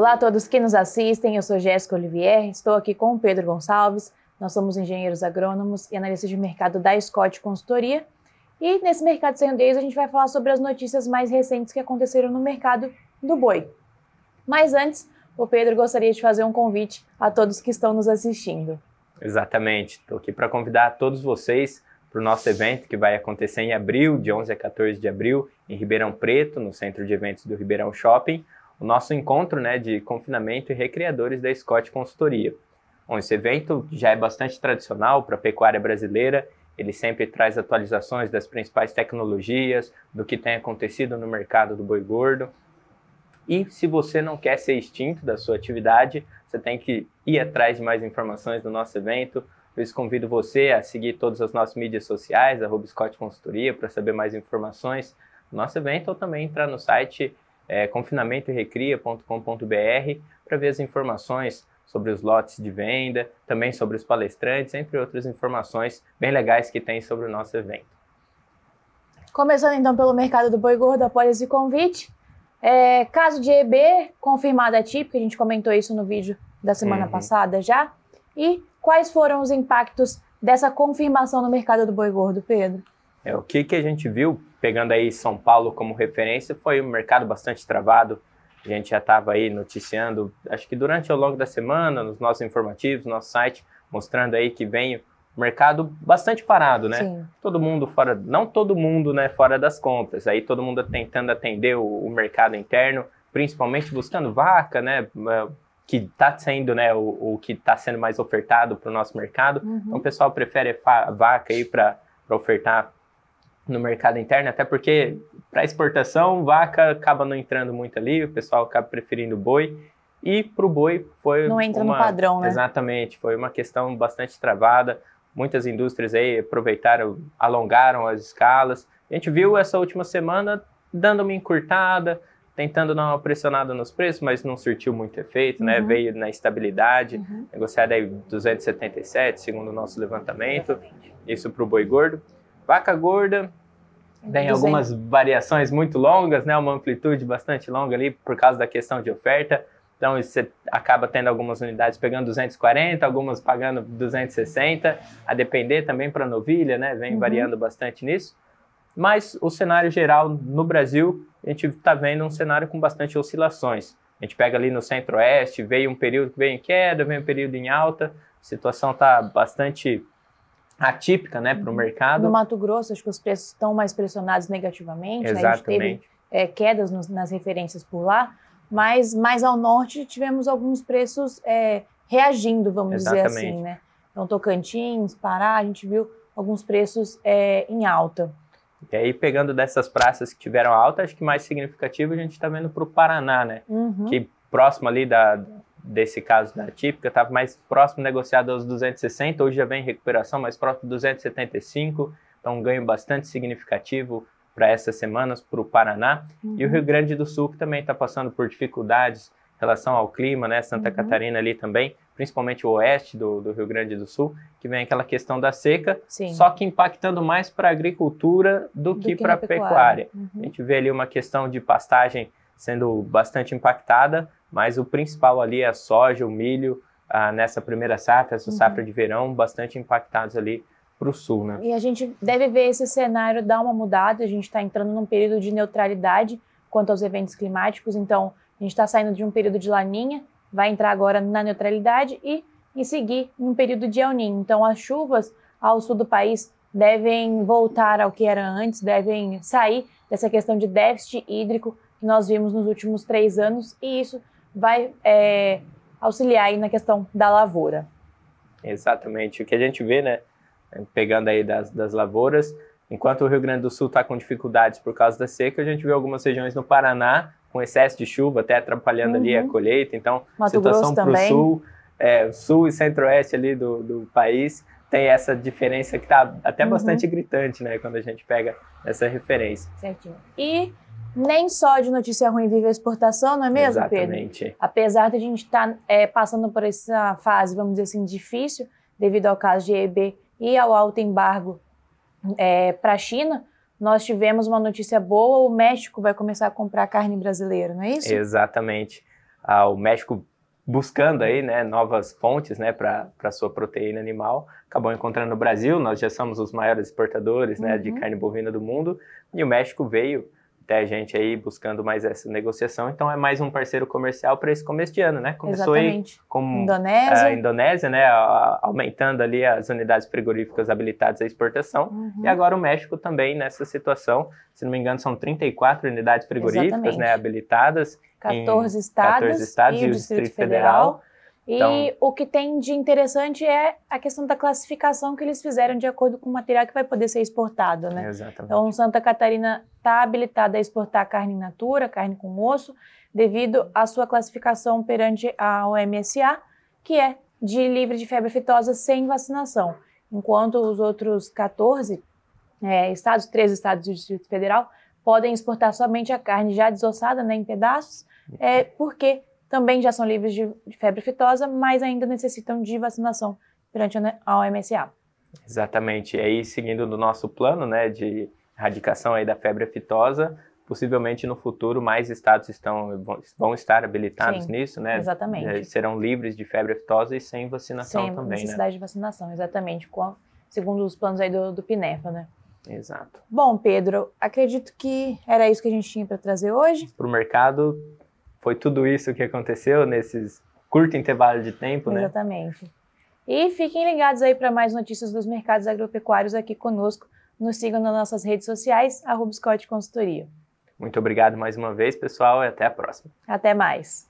Olá a todos que nos assistem, eu sou Jéssica Olivier, estou aqui com o Pedro Gonçalves, nós somos engenheiros agrônomos e analistas de mercado da Scott Consultoria. E nesse Mercado Sem Days a gente vai falar sobre as notícias mais recentes que aconteceram no mercado do boi. Mas antes, o Pedro gostaria de fazer um convite a todos que estão nos assistindo. Exatamente, estou aqui para convidar todos vocês para o nosso evento que vai acontecer em abril, de 11 a 14 de abril, em Ribeirão Preto, no centro de eventos do Ribeirão Shopping, o nosso encontro né, de confinamento e recreadores da Scott Consultoria. Bom, esse evento já é bastante tradicional para a pecuária brasileira, ele sempre traz atualizações das principais tecnologias, do que tem acontecido no mercado do boi gordo. E se você não quer ser extinto da sua atividade, você tem que ir atrás de mais informações do nosso evento. Isso convido você a seguir todas as nossas mídias sociais, a Scott Consultoria, para saber mais informações do nosso evento, ou também entrar no site é, confinamentoerecria.com.br para ver as informações sobre os lotes de venda, também sobre os palestrantes, entre outras informações bem legais que tem sobre o nosso evento. Começando então pelo mercado do boi gordo após esse convite. É, caso de EB confirmado atípico, a gente comentou isso no vídeo da semana uhum. passada já. E quais foram os impactos dessa confirmação no mercado do boi gordo, Pedro? É, o que, que a gente viu, pegando aí São Paulo como referência, foi um mercado bastante travado. A gente já estava aí noticiando, acho que durante ao longo da semana, nos nossos informativos, no nosso site, mostrando aí que vem o mercado bastante parado, né? Sim. Todo mundo fora, não todo mundo, né, fora das compras. Aí todo mundo tentando atender o, o mercado interno, principalmente buscando vaca, né? É, que está sendo, né, o, o que está sendo mais ofertado para o nosso mercado. Uhum. Então o pessoal prefere vaca aí para ofertar no mercado interno, até porque para exportação, vaca acaba não entrando muito ali, o pessoal acaba preferindo boi. E para o boi foi. Não entra uma, no padrão, né? Exatamente, foi uma questão bastante travada. Muitas indústrias aí aproveitaram, alongaram as escalas. A gente viu essa última semana dando uma encurtada, tentando dar uma pressionada nos preços, mas não surtiu muito efeito, né? uhum. né? Veio na estabilidade, uhum. negociada aí 277, segundo o nosso levantamento. Isso para o boi gordo. Vaca gorda, tem algumas variações muito longas, né? Uma amplitude bastante longa ali por causa da questão de oferta. Então você acaba tendo algumas unidades pegando 240, algumas pagando 260, a depender também para novilha, né? Vem uhum. variando bastante nisso. Mas o cenário geral no Brasil, a gente está vendo um cenário com bastante oscilações. A gente pega ali no centro-oeste, veio um período que veio em queda, veio um período em alta, a situação está bastante atípica né, para o uhum. mercado. No Mato Grosso, acho que os preços estão mais pressionados negativamente. Exatamente. Né? A gente teve é, quedas nos, nas referências por lá, mas mais ao norte tivemos alguns preços é, reagindo, vamos Exatamente. dizer assim. Né? Então, Tocantins, Pará, a gente viu alguns preços é, em alta. E aí, pegando dessas praças que tiveram alta, acho que mais significativo a gente está vendo para o Paraná, né? Uhum. Que próximo ali da, desse caso da típica, estava mais próximo negociado aos 260, hoje já vem em recuperação, mais próximo de 275, então um ganho bastante significativo para essas semanas para o Paraná. Uhum. E o Rio Grande do Sul, que também está passando por dificuldades em relação ao clima, né? Santa uhum. Catarina ali também, principalmente o oeste do, do, Rio Grande do Sul, que vem aquela questão da seca, Sim. só que impactando mais para a agricultura do, do que, que para a pecuária. pecuária. Uhum. A gente vê ali uma questão de pastagem sendo bastante impactada, mas o principal ali é a soja, o milho, ah, nessa primeira safra, essa uhum. safra de verão, bastante impactados ali para o sul, né? E a gente deve ver esse cenário dar uma mudada, a gente está entrando num período de neutralidade quanto aos eventos climáticos, então a gente está saindo de um período de laninha, vai entrar agora na neutralidade e em seguir um período de El Niño. Então as chuvas ao sul do país devem voltar ao que era antes, devem sair dessa questão de déficit hídrico que nós vimos nos últimos três anos e isso vai é, auxiliar aí na questão da lavoura. Exatamente. O que a gente vê, né, pegando aí das, das lavouras, enquanto o Rio Grande do Sul está com dificuldades por causa da seca, a gente vê algumas regiões no Paraná com excesso de chuva, até atrapalhando uhum. ali a uhum. colheita. Então, Mato situação para o sul, é, sul e centro-oeste ali do, do país tem essa diferença que está até uhum. bastante gritante, né, quando a gente pega essa referência. Certinho. E nem só de notícia ruim vive a exportação, não é mesmo, Exatamente. Pedro? Apesar de a gente estar tá, é, passando por essa fase, vamos dizer assim, difícil, devido ao caso de EB e ao alto embargo é, para a China, nós tivemos uma notícia boa: o México vai começar a comprar carne brasileira, não é isso? Exatamente. ah, o México buscando aí, né, novas fontes, né, para sua proteína animal, acabou encontrando no Brasil, nós já somos os maiores exportadores, né, de uhum. carne bovina do mundo, e o México veio até a gente aí buscando mais essa negociação. Então é mais um parceiro comercial para esse começo de ano, né? Começou Exatamente. aí com Indonésia. a Indonésia, né? aumentando ali as unidades frigoríficas habilitadas à exportação. Uhum. E agora o México também nessa situação. Se não me engano, são 34 unidades frigoríficas né, habilitadas. 14 estados, 14 estados e, e o Distrito, Distrito Federal. Federal e então, o que tem de interessante é a questão da classificação que eles fizeram de acordo com o material que vai poder ser exportado, né? Exatamente. Então, Santa Catarina está habilitada a exportar carne in natura, carne com osso, devido à sua classificação perante a OMSA, que é de livre de febre aftosa sem vacinação, enquanto os outros 14 é, estados, 13 estados do Distrito Federal, podem exportar somente a carne já desossada, né, em pedaços, é, porque também já são livres de, de febre aftosa, mas ainda necessitam de vacinação perante a OMSA. Exatamente. E aí, seguindo do nosso plano né, de erradicação aí da febre aftosa, possivelmente no futuro mais estados estão, vão estar habilitados Sim, nisso, né? Exatamente. Serão livres de febre aftosa e sem vacinação sem também, né? necessidade né? de vacinação, exatamente, com, segundo os planos aí do, do PINEFA, né? Exato. Bom, Pedro, acredito que era isso que a gente tinha para trazer hoje. Para o mercado, foi tudo isso que aconteceu nesses curto intervalo de tempo, né? Exatamente. E fiquem ligados aí para mais notícias dos mercados agropecuários aqui conosco. Nos sigam nas nossas redes sociais, arroba Scott Consultoria. Muito obrigado mais uma vez, pessoal, e até a próxima. Até mais.